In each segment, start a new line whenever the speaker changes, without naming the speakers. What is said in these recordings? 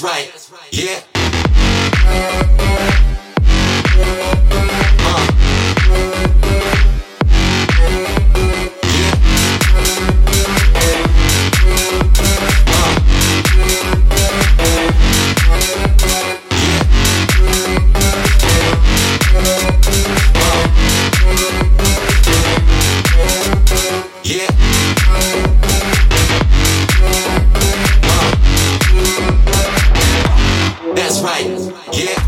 That's right. Yeah. Right. Yeah.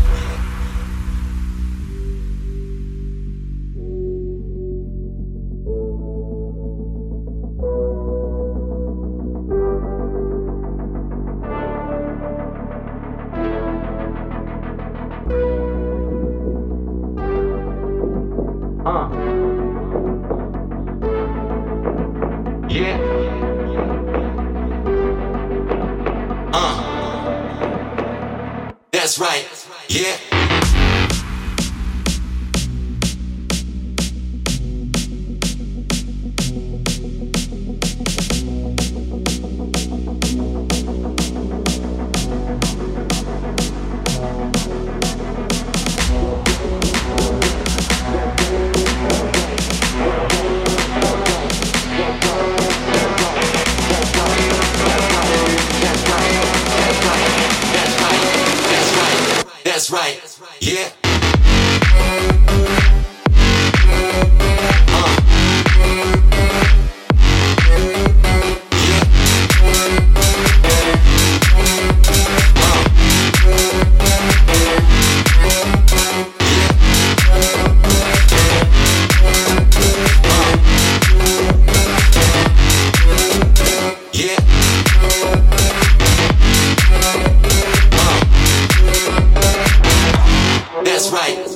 Uh. Yeah. That's right. Yeah. That's right. Yeah. Right.